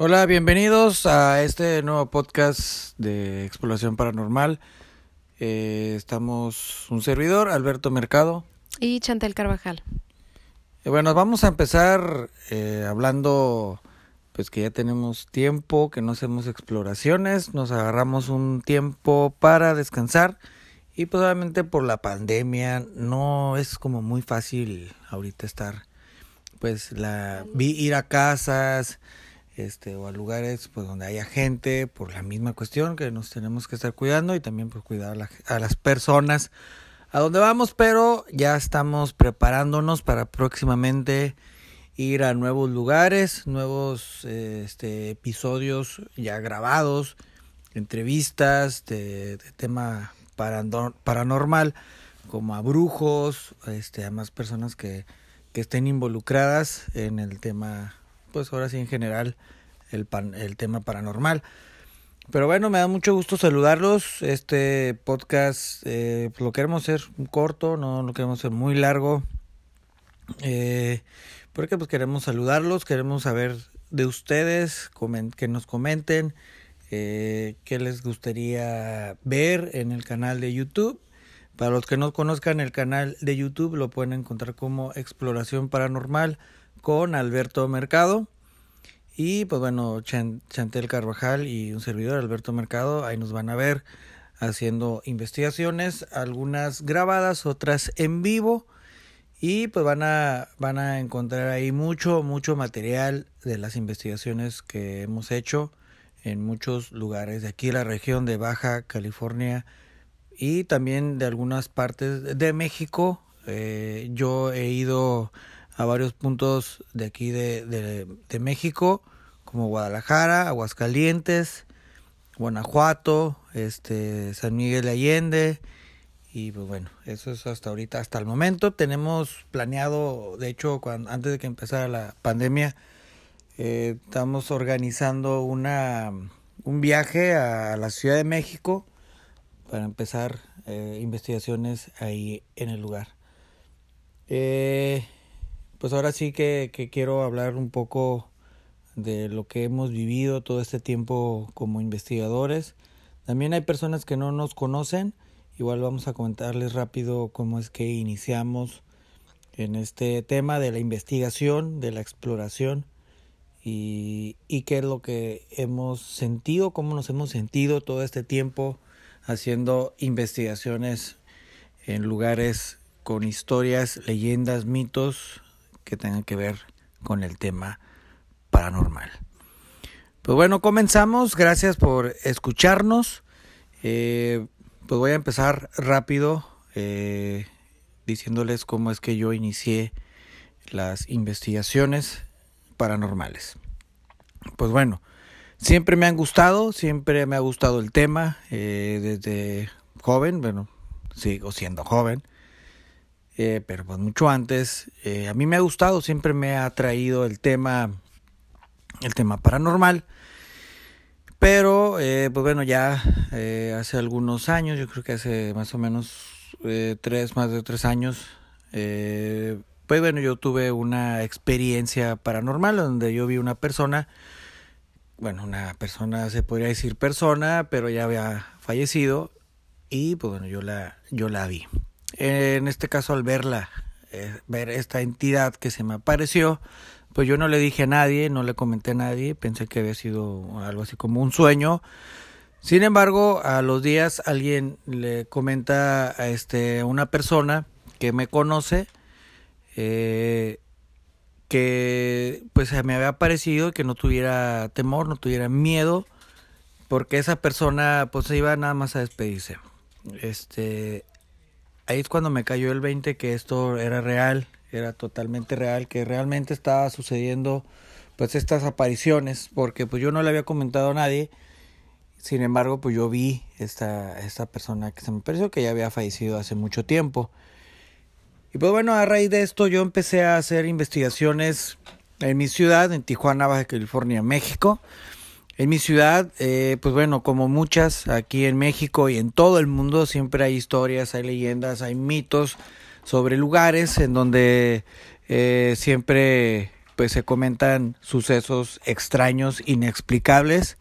Hola, bienvenidos a este nuevo podcast de exploración paranormal. Eh, estamos un servidor, Alberto Mercado. Y Chantel Carvajal. Eh, bueno, vamos a empezar eh, hablando, pues que ya tenemos tiempo, que no hacemos exploraciones, nos agarramos un tiempo para descansar y pues obviamente por la pandemia no es como muy fácil ahorita estar, pues la ir a casas este, o a lugares pues donde haya gente por la misma cuestión que nos tenemos que estar cuidando y también pues cuidar a, las personas a donde vamos, pero ya estamos preparándonos para próximamente ir a nuevos lugares, nuevos este, episodios ya grabados, entrevistas de, tema paranormal, como a brujos, este, a más personas que, que estén involucradas en el tema pues ahora sí en general el, pan, el tema paranormal. Pero bueno, me da mucho gusto saludarlos. Este podcast eh, lo queremos hacer corto, no lo queremos hacer muy largo. Eh, porque pues queremos saludarlos, queremos saber de ustedes, que nos comenten eh, qué les gustaría ver en el canal de YouTube. Para los que no conozcan el canal de YouTube lo pueden encontrar como Exploración Paranormal con Alberto Mercado. Y pues bueno, Chantel Carvajal y un servidor, Alberto Mercado, ahí nos van a ver haciendo investigaciones, algunas grabadas, otras en vivo. Y pues van a, van a encontrar ahí mucho, mucho material de las investigaciones que hemos hecho en muchos lugares de aquí, la región de Baja California y también de algunas partes de México. Eh, yo he ido a varios puntos de aquí de, de, México, como Guadalajara, Aguascalientes, Guanajuato, este, San Miguel de Allende. Y pues bueno, eso es hasta ahorita, hasta el momento. Tenemos planeado, de hecho, antes de que empezara la pandemia, eh, estamos organizando una, un viaje a la Ciudad de México para empezar eh, investigaciones ahí en el lugar. Eh, pues ahora sí que, quiero hablar un poco de lo que hemos vivido todo este tiempo como investigadores. También hay personas que no nos conocen. Igual vamos a comentarles rápido cómo es que iniciamos en este tema de la investigación, de la exploración y, y qué es lo que hemos sentido, cómo nos hemos sentido todo este tiempo haciendo investigaciones en lugares con historias, leyendas, mitos que tengan que ver con el tema paranormal. Pues bueno, comenzamos. Gracias por escucharnos. Eh, pues voy a empezar rápido eh, diciéndoles cómo es que yo inicié las investigaciones paranormales. Pues bueno, siempre me han gustado, siempre me ha gustado el tema eh, desde joven, bueno, sigo siendo joven. Pero pues mucho antes. A mí me ha gustado, siempre me ha atraído el tema, el tema paranormal. Pero, eh, pues bueno, ya hace algunos años, yo creo que hace más o menos tres, más de tres años, pues bueno, yo tuve una experiencia paranormal donde yo vi una persona, bueno, una persona, se podría decir persona, pero ya había fallecido y pues bueno, yo la, yo la vi en este caso al verla, eh, ver esta entidad que se me apareció, pues yo no le dije a nadie, no le comenté a nadie, pensé que había sido algo así como un sueño. Sin embargo, a los días alguien le comenta a este una persona que me conoce eh, que pues me había parecido que no tuviera temor, no tuviera miedo, porque esa persona pues iba nada más a despedirse. Este, ahí es cuando me cayó el 20 que esto era real, era totalmente real, que realmente estaba sucediendo pues estas apariciones, porque pues yo no le había comentado a nadie, sin embargo pues yo vi esta, esta persona que se me pareció que ya había fallecido hace mucho tiempo. Y pues bueno, a raíz de esto yo empecé a hacer investigaciones en mi ciudad, en Tijuana, Baja California, México. En mi ciudad, eh, pues bueno, como muchas aquí en México y en todo el mundo, siempre hay historias, hay leyendas, hay mitos sobre lugares en donde eh, siempre pues se comentan sucesos extraños, inexplicables.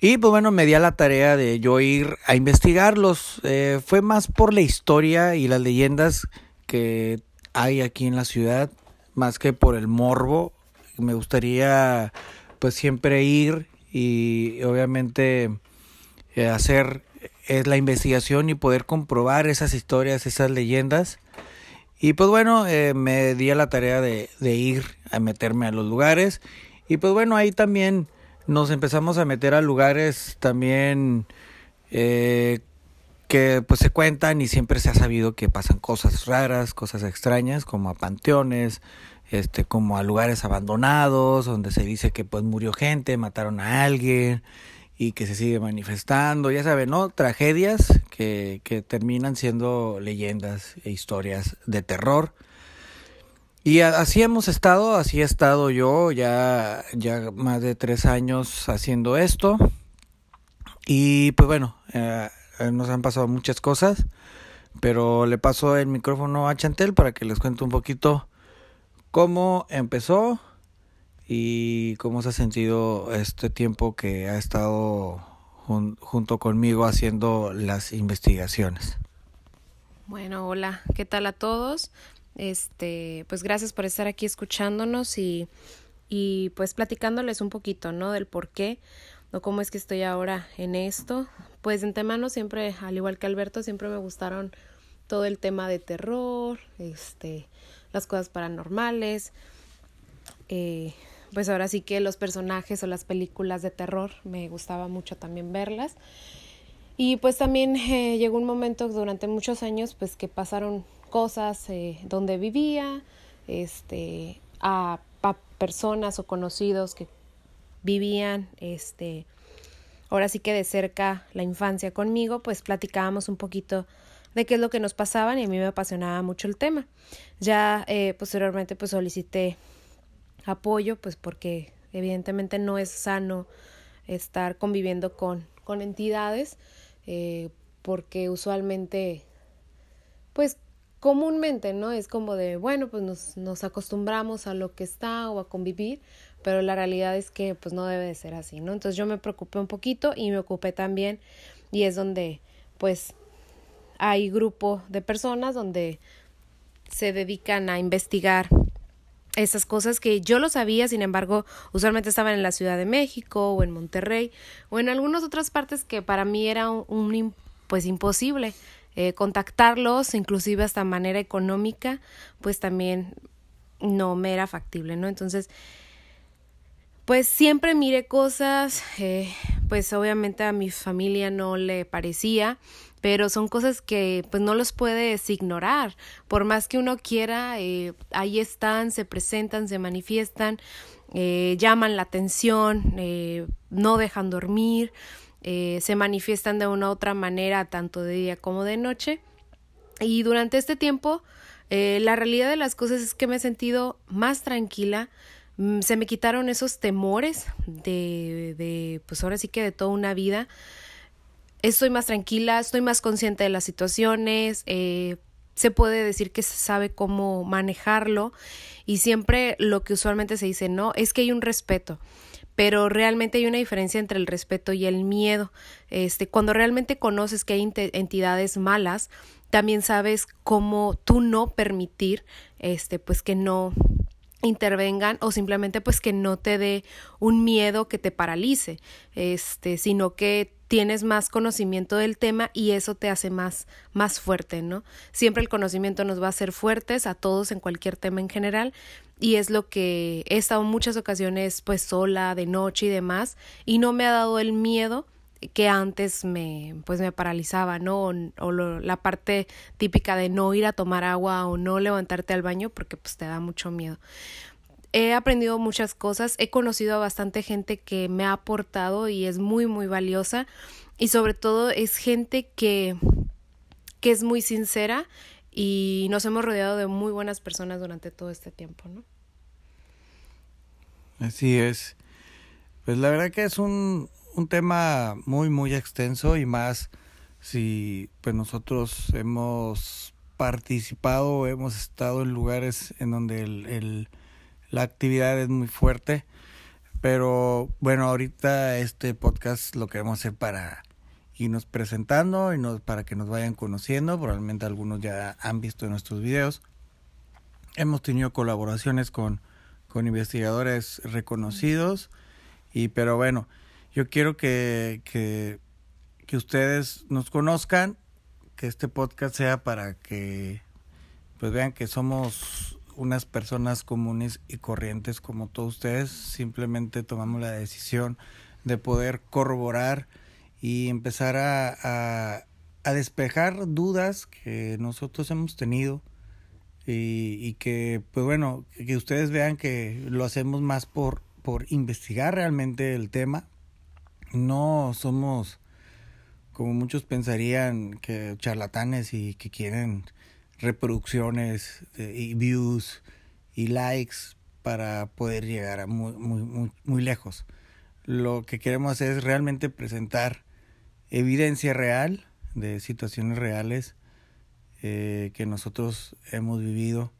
Y pues bueno, me di a la tarea de yo ir a investigarlos. Eh, fue más por la historia y las leyendas que hay aquí en la ciudad, más que por el morbo. Me gustaría pues siempre ir y obviamente eh, hacer es la investigación y poder comprobar esas historias, esas leyendas. Y pues bueno, eh, me di a la tarea de, ir a meterme a los lugares. Y pues bueno, ahí también nos empezamos a meter a lugares también eh, que pues se cuentan y siempre se ha sabido que pasan cosas raras, cosas extrañas, como a panteones, este, como a lugares abandonados, donde se dice que pues murió gente, mataron a alguien y que se sigue manifestando, ya saben, ¿no? Tragedias que, que terminan siendo leyendas e historias de terror. Y así hemos estado, así he estado yo ya, ya más de tres años haciendo esto. Y pues bueno, eh, nos han pasado muchas cosas, pero le paso el micrófono a Chantel para que les cuente un poquito cómo empezó y cómo se ha sentido este tiempo que ha estado junto conmigo haciendo las investigaciones. Bueno, hola, ¿qué tal a todos? Este, pues gracias por estar aquí escuchándonos y, y pues platicándoles un poquito, ¿no? Del por qué o cómo es que estoy ahora en esto. Pues en temano siempre, al igual que Alberto, siempre me gustaron todo el tema de terror, este, las cosas paranormales, eh, pues ahora sí que los personajes o las películas de terror me gustaba mucho también verlas. Y pues también eh, llegó un momento durante muchos años pues que pasaron cosas eh, donde vivía, este, a, personas o conocidos que vivían, este, ahora sí que de cerca la infancia conmigo, pues platicábamos un poquito de qué es lo que nos pasaban y a mí me apasionaba mucho el tema. Ya eh, posteriormente pues solicité apoyo, pues porque evidentemente no es sano estar conviviendo con, con entidades, eh, porque usualmente, pues comúnmente, ¿no? Es como de, bueno, pues nos, nos acostumbramos a lo que está o a convivir, pero la realidad es que pues no debe de ser así, ¿no? Entonces yo me preocupé un poquito y me ocupé también y es donde pues hay grupo de personas donde se dedican a investigar esas cosas que yo lo sabía, sin embargo, usualmente estaban en la Ciudad de México o en Monterrey o en algunas otras partes que para mí era un, pues imposible eh, contactarlos, inclusive hasta manera económica, pues también no me era factible, ¿no? Entonces, pues siempre miré cosas, eh, pues obviamente a mi familia no le parecía, pero son cosas que pues no los puedes ignorar, por más que uno quiera, eh, ahí están, se presentan, se manifiestan, eh, llaman la atención, no dejan dormir, se manifiestan de una u otra manera, tanto de día como de noche. Y durante este tiempo, la realidad de las cosas es que me he sentido más tranquila, se me quitaron esos temores de, de, pues ahora sí que de toda una vida estoy más tranquila, estoy más consciente de las situaciones, eh, se puede decir que se sabe cómo manejarlo y siempre lo que usualmente se dice no es que hay un respeto pero realmente hay una diferencia entre el respeto y el miedo. Este, cuando realmente conoces que hay entidades malas, también sabes cómo tú no permitir, este, pues que no intervengan o simplemente pues que no te dé un miedo que te paralice, este, sino que tienes más conocimiento del tema y eso te hace más, más fuerte, ¿no? Siempre el conocimiento nos va a hacer fuertes a todos en cualquier tema en general y es lo que he estado en muchas ocasiones pues sola, de noche y demás y no me ha dado el miedo que antes me pues me paralizaba, ¿no? O, o lo, la parte típica de no ir a tomar agua o no levantarte al baño porque pues te da mucho miedo he aprendido muchas cosas, he conocido a bastante gente que me ha aportado y es muy, muy valiosa y sobre todo es gente que, que es muy sincera y nos hemos rodeado de muy buenas personas durante todo este tiempo, ¿no? Así es. Pues la verdad que es un, un tema muy, muy extenso y más si pues nosotros hemos participado, hemos estado en lugares en donde el, el la actividad es muy fuerte. Pero bueno, ahorita este podcast lo queremos hacer para irnos presentando y nos, para que nos vayan conociendo. Probablemente algunos ya han visto nuestros videos. Hemos tenido colaboraciones con, con investigadores reconocidos. Y pero bueno, yo quiero que, que, que ustedes nos conozcan, que este podcast sea para que pues vean que somos unas personas comunes y corrientes como todos ustedes, simplemente tomamos la decisión de poder corroborar y empezar a, a, despejar dudas que nosotros hemos tenido y, y, que, pues bueno, que ustedes vean que lo hacemos más por, por investigar realmente el tema. No somos, como muchos pensarían, que charlatanes y que quieren reproducciones eh, y views y likes para poder llegar a muy, muy, muy, lejos. Lo que queremos es realmente presentar evidencia real de situaciones reales eh, que nosotros hemos vivido,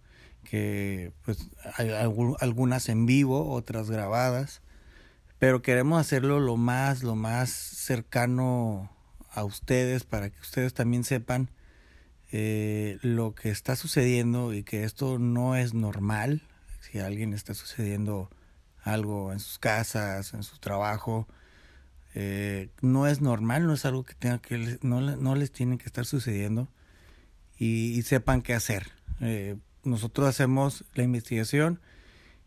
que pues hay algunas en vivo, otras grabadas, pero queremos hacerlo lo más, lo más cercano a ustedes para que ustedes también sepan eh, lo que está sucediendo y que esto no es normal, si alguien está sucediendo algo en sus casas, en su trabajo, eh, no es normal, no es algo que tenga que no, no les tiene que estar sucediendo y, sepan qué hacer. Eh, nosotros hacemos la investigación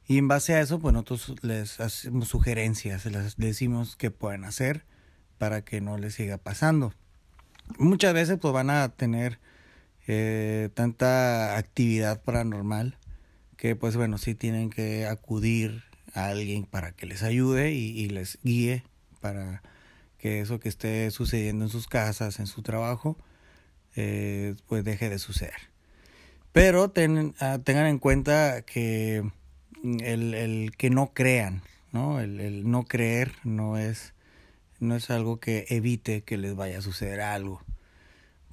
y en base a eso, pues nosotros les hacemos sugerencias, les decimos qué pueden hacer para que no les siga pasando. Muchas veces pues van a tener eh, tanta actividad paranormal que pues bueno, sí tienen que acudir a alguien para que les ayude y, les guíe para que eso que esté sucediendo en sus casas, en su trabajo, eh, pues deje de suceder. Pero ah, tengan en cuenta que el, el, que no crean, ¿no? El, el no creer no es, no es algo que evite que les vaya a suceder algo.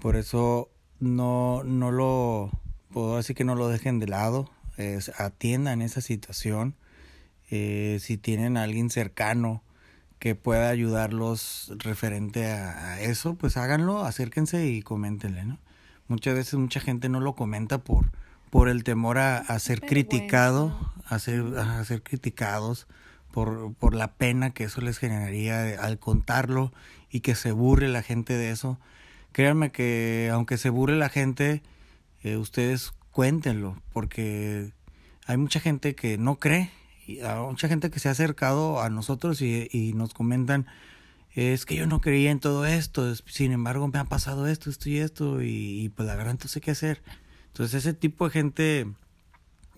Por eso no, no lo, puedo decir que no lo dejen de lado, es, atiendan esa situación. Eh, si tienen a alguien cercano que pueda ayudarlos referente a, eso, pues háganlo, acérquense y coméntenle, ¿no? Muchas veces mucha gente no lo comenta por, por el temor a, a ser criticado, a ser, criticados, por, por la pena que eso les generaría al contarlo y que se burle la gente de eso créanme que aunque se burle la gente, eh, ustedes cuéntenlo, porque hay mucha gente que no cree, y hay mucha gente que se ha acercado a nosotros y, y nos comentan, es que yo no creía en todo esto, sin embargo me ha pasado esto, esto y esto, y, pues la verdad no sé qué hacer. Entonces ese tipo de gente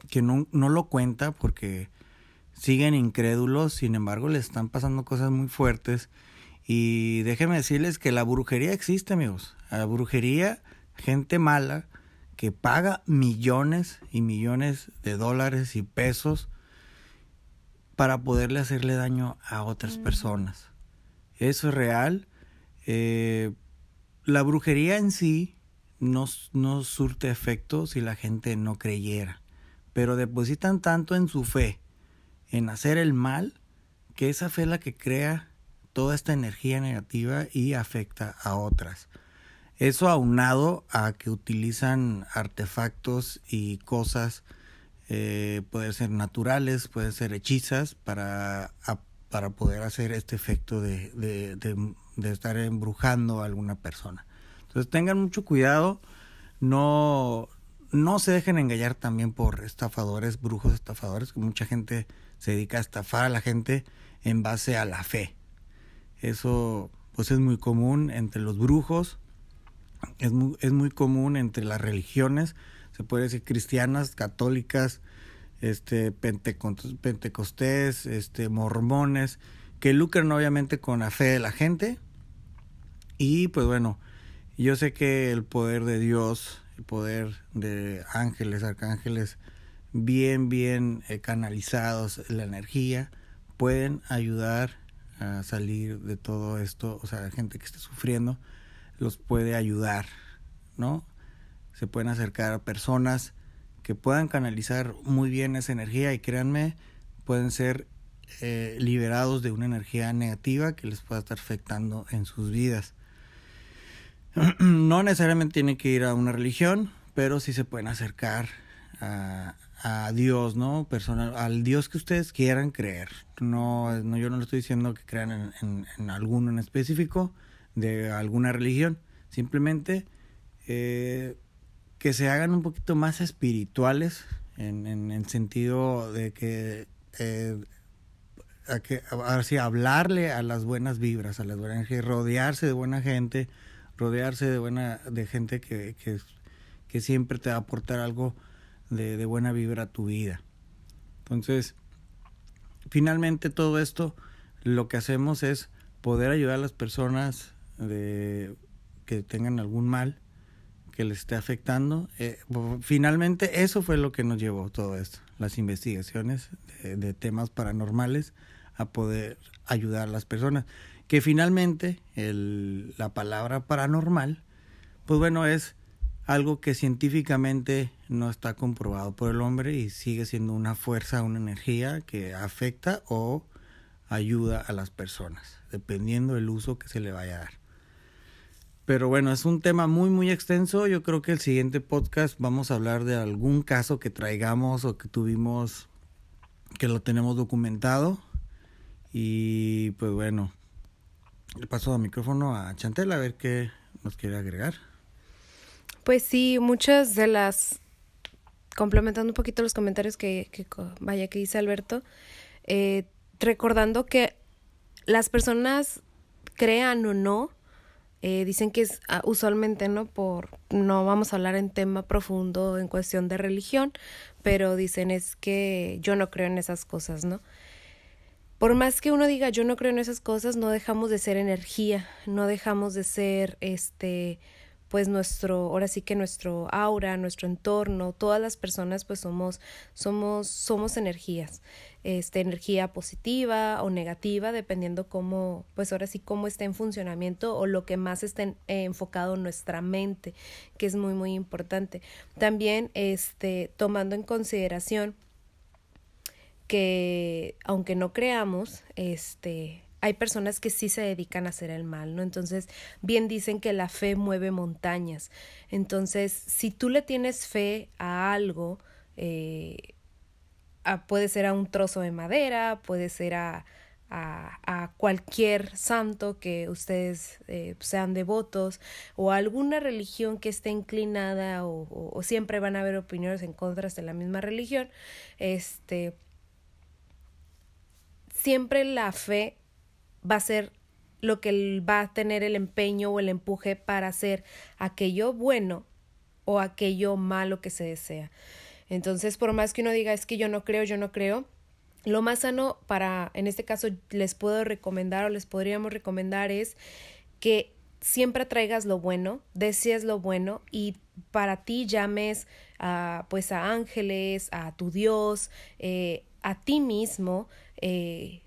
que no, no lo cuenta porque siguen incrédulos, sin embargo le están pasando cosas muy fuertes y déjenme decirles que la brujería existe, amigos. La brujería, gente mala que paga millones y millones de dólares y pesos para poderle hacerle daño a otras personas. Eso es real. Eh, la brujería en sí no, no surte efecto si la gente no creyera, pero depositan tanto en su fe, en hacer el mal, que esa fe es la que crea toda esta energía negativa y afecta a otras. Eso aunado a que utilizan artefactos y cosas, eh, pueden ser naturales, pueden ser hechizas para, para poder hacer este efecto de, de, de, estar embrujando a alguna persona. Entonces tengan mucho cuidado, no, no se dejen engañar también por estafadores, brujos estafadores, que mucha gente se dedica a estafar a la gente en base a la fe. Eso pues es muy común entre los brujos, es muy, es muy común entre las religiones, se puede decir cristianas, católicas, este pentecostés, este mormones, que lucran obviamente con la fe de la gente. Y pues bueno, yo sé que el poder de Dios, poder de ángeles, arcángeles, bien, bien eh, canalizados, la energía, pueden ayudar a salir de todo esto, o sea, la gente que esté sufriendo, los puede ayudar, ¿no? Se pueden acercar a personas que puedan canalizar muy bien esa energía y créanme, pueden ser eh, liberados de una energía negativa que les pueda estar afectando en sus vidas. no necesariamente tienen que ir a una religión, pero sí se pueden acercar a, a Dios, ¿no? Personal, al Dios que ustedes quieran creer. No, no yo no le estoy diciendo que crean en, en, alguno en específico de alguna religión. Simplemente eh, que se hagan un poquito más espirituales en, en el sentido de que, eh, a que ahora sí, hablarle a las buenas vibras, a las buenas rodearse de buena gente, rodearse de buena, de gente que, que, que siempre te va a aportar algo de, de buena vibra a tu vida. Entonces, finalmente todo esto lo que hacemos es poder ayudar a las personas de que tengan algún mal que les esté afectando. Eh, finalmente eso fue lo que nos llevó todo esto, las investigaciones de, de, temas paranormales a poder ayudar a las personas. Que finalmente la palabra paranormal, pues bueno, es algo que científicamente no está comprobado por el hombre y sigue siendo una fuerza, una energía que afecta o ayuda a las personas, dependiendo del uso que se le vaya a dar. Pero bueno, es un tema muy, muy extenso. Yo creo que el siguiente podcast vamos a hablar de algún caso que traigamos o que tuvimos, que lo tenemos documentado. Y pues bueno, le paso el micrófono a Chantel a ver qué nos quiere agregar. Pues sí, muchas de las, complementando un poquito los comentarios que, que vaya, que dice Alberto, eh, recordando que las personas crean o no, eh, dicen que es uh, usualmente, ¿no? Por, no vamos a hablar en tema profundo en cuestión de religión, pero dicen es que yo no creo en esas cosas, ¿no? Por más que uno diga yo no creo en esas cosas, no dejamos de ser energía, no dejamos de ser este pues nuestro, ahora sí que nuestro aura, nuestro entorno, todas las personas pues somos, somos, somos energías, este, energía positiva o negativa, dependiendo cómo, pues ahora sí cómo está en funcionamiento o lo que más esté eh, enfocado en nuestra mente, que es muy, muy importante. También, este, tomando en consideración que aunque no creamos, este, hay personas que sí se dedican a hacer el mal, ¿no? Entonces, bien dicen que la fe mueve montañas. Entonces, si tú le tienes fe a algo, eh, puede ser a un trozo de madera, puede ser a, a, a cualquier santo que ustedes eh, sean devotos o a alguna religión que esté inclinada o, o, o siempre van a haber opiniones en contra de la misma religión, este siempre la fe va a ser lo que va a tener el empeño o el empuje para hacer aquello bueno o aquello malo que se desea. Entonces, por más que uno diga es que yo no creo, yo no creo, lo más sano para, en este caso, les puedo recomendar o les podríamos recomendar es que siempre traigas lo bueno, desees lo bueno y para ti llames a, pues a ángeles, a tu Dios, eh, a ti mismo, eh,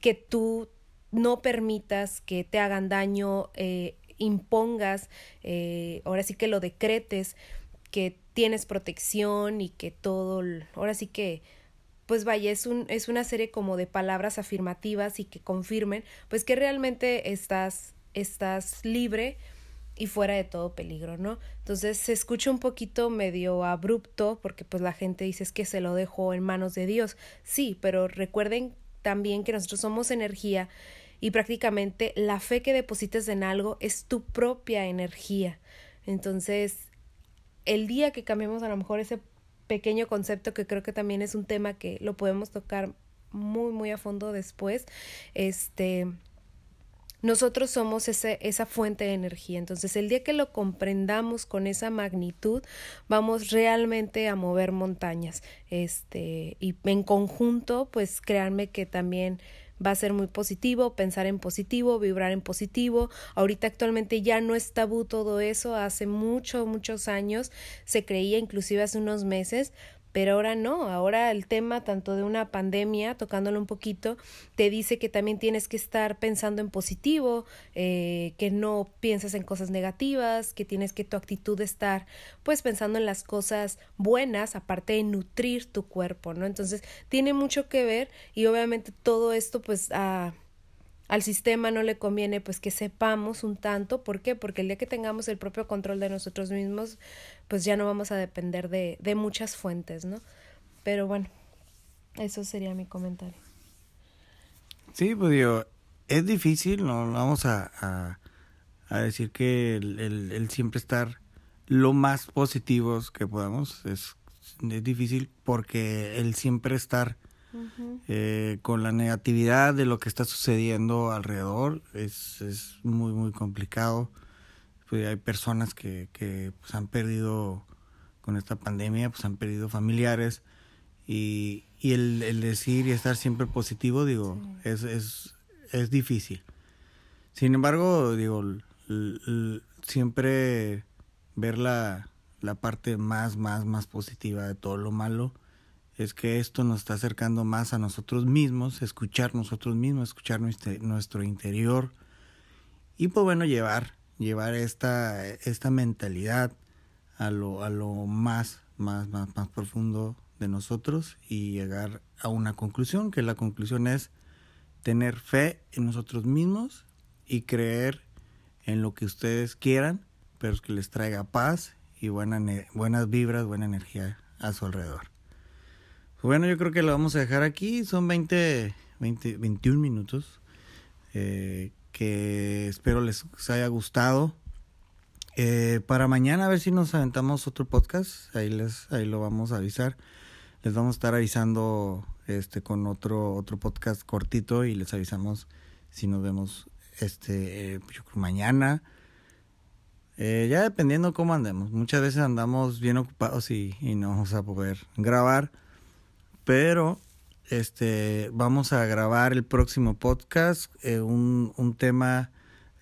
que tú no permitas que te hagan daño, eh, impongas, eh, ahora sí que lo decretes, que tienes protección y que todo, ahora sí que, pues vaya, es, un, es una serie como de palabras afirmativas y que confirmen, pues que realmente estás, estás libre y fuera de todo peligro, ¿no? Entonces se escucha un poquito medio abrupto porque pues la gente dice es que se lo dejó en manos de Dios. Sí, pero recuerden también que nosotros somos energía y prácticamente la fe que deposites en algo es tu propia energía. Entonces, el día que cambiemos a lo mejor ese pequeño concepto que creo que también es un tema que lo podemos tocar muy muy a fondo después, este nosotros somos ese, esa fuente de energía. Entonces, el día que lo comprendamos con esa magnitud, vamos realmente a mover montañas. Este, y en conjunto, pues créanme que también va a ser muy positivo, pensar en positivo, vibrar en positivo. Ahorita actualmente ya no es tabú todo eso, hace muchos, muchos años se creía, inclusive hace unos meses, pero ahora no, ahora el tema tanto de una pandemia, tocándolo un poquito, te dice que también tienes que estar pensando en positivo, eh, que no piensas en cosas negativas, que tienes que tu actitud estar pues pensando en las cosas buenas, aparte de nutrir tu cuerpo, ¿no? Entonces tiene mucho que ver y obviamente todo esto pues a al sistema no le conviene pues que sepamos un tanto, ¿por qué? Porque el día que tengamos el propio control de nosotros mismos, pues ya no vamos a depender de, de muchas fuentes, ¿no? Pero bueno, eso sería mi comentario. Sí, pues digo, es difícil, no vamos a, a, decir que el, el, siempre estar lo más positivos que podamos es, es difícil porque el siempre estar eh, con la negatividad de lo que está sucediendo alrededor es, es muy, muy complicado. Pues hay personas que, que pues, han perdido con esta pandemia, pues han perdido familiares y, y el, el, decir y estar siempre positivo, digo, es, es, es difícil. Sin embargo, digo, siempre ver la, la parte más, más, más positiva de todo lo malo es que esto nos está acercando más a nosotros mismos, escuchar nosotros mismos, escuchar nuestro, interior y pues bueno, llevar, llevar esta, esta mentalidad a lo, a lo más, más, más, más profundo de nosotros y llegar a una conclusión, que la conclusión es tener fe en nosotros mismos y creer en lo que ustedes quieran, pero que les traiga paz y buena, buenas vibras, buena energía a su alrededor. Bueno, yo creo que lo vamos a dejar aquí. Son 20, 20 21 minutos. Eh, que espero les haya gustado. Eh, para mañana a ver si nos aventamos otro podcast. Ahí les, ahí lo vamos a avisar. Les vamos a estar avisando este con otro, otro podcast cortito y les avisamos si nos vemos este mañana. Eh, ya dependiendo cómo andemos. Muchas veces andamos bien ocupados y, y no vamos a poder grabar. Pero este vamos a grabar el próximo podcast eh, un, un tema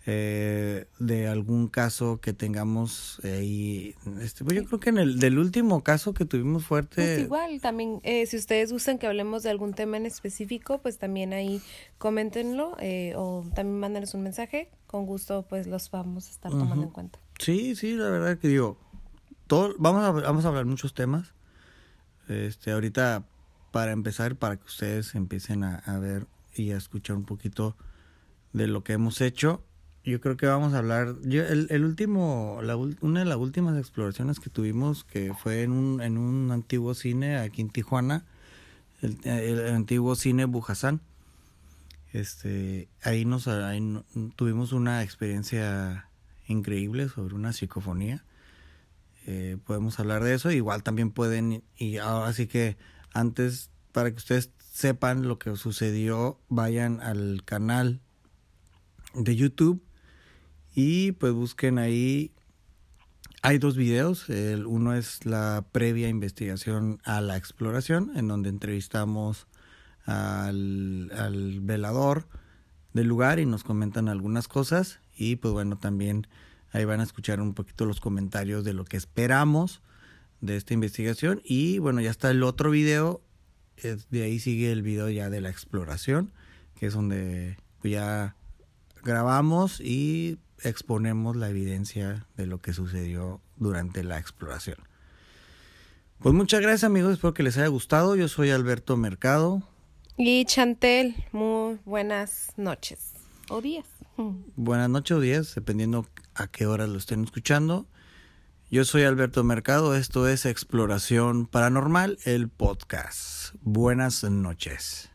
eh, de algún caso que tengamos ahí. Este, pues yo creo que en el del último caso que tuvimos fuerte. Pues igual, también, eh, si ustedes gustan que hablemos de algún tema en específico, pues también ahí coméntenlo eh, o también mándenos un mensaje. Con gusto, pues los vamos a estar tomando en cuenta. Sí, sí, la verdad que digo, todo, vamos a, vamos a hablar muchos temas. Este, ahorita para empezar, para que ustedes empiecen a, ver y a escuchar un poquito de lo que hemos hecho. Yo creo que vamos a hablar, yo, el, el último, la, una de las últimas exploraciones que tuvimos, que fue en un, en un antiguo cine aquí en Tijuana, el, el antiguo cine Bujasán. Este, ahí nos ahí tuvimos una experiencia increíble sobre una psicofonía. Eh, podemos hablar de eso. Igual también pueden, y así que antes, para que ustedes sepan lo que sucedió, vayan al canal de YouTube y pues busquen ahí. Hay dos videos. El uno es la previa investigación a la exploración, en donde entrevistamos al, al velador del lugar y nos comentan algunas cosas. Y pues bueno, también ahí van a escuchar un poquito los comentarios de lo que esperamos de esta investigación. Y bueno, ya está el otro video. de ahí sigue el video ya de la exploración, que es donde ya grabamos y exponemos la evidencia de lo que sucedió durante la exploración. Pues muchas gracias amigos, espero que les haya gustado. Yo soy Alberto Mercado. Y Chantel, muy buenas noches o días. Buenas noches o días, dependiendo a qué hora lo estén escuchando. Yo soy Alberto Mercado, esto es Exploración Paranormal, el podcast. Buenas noches.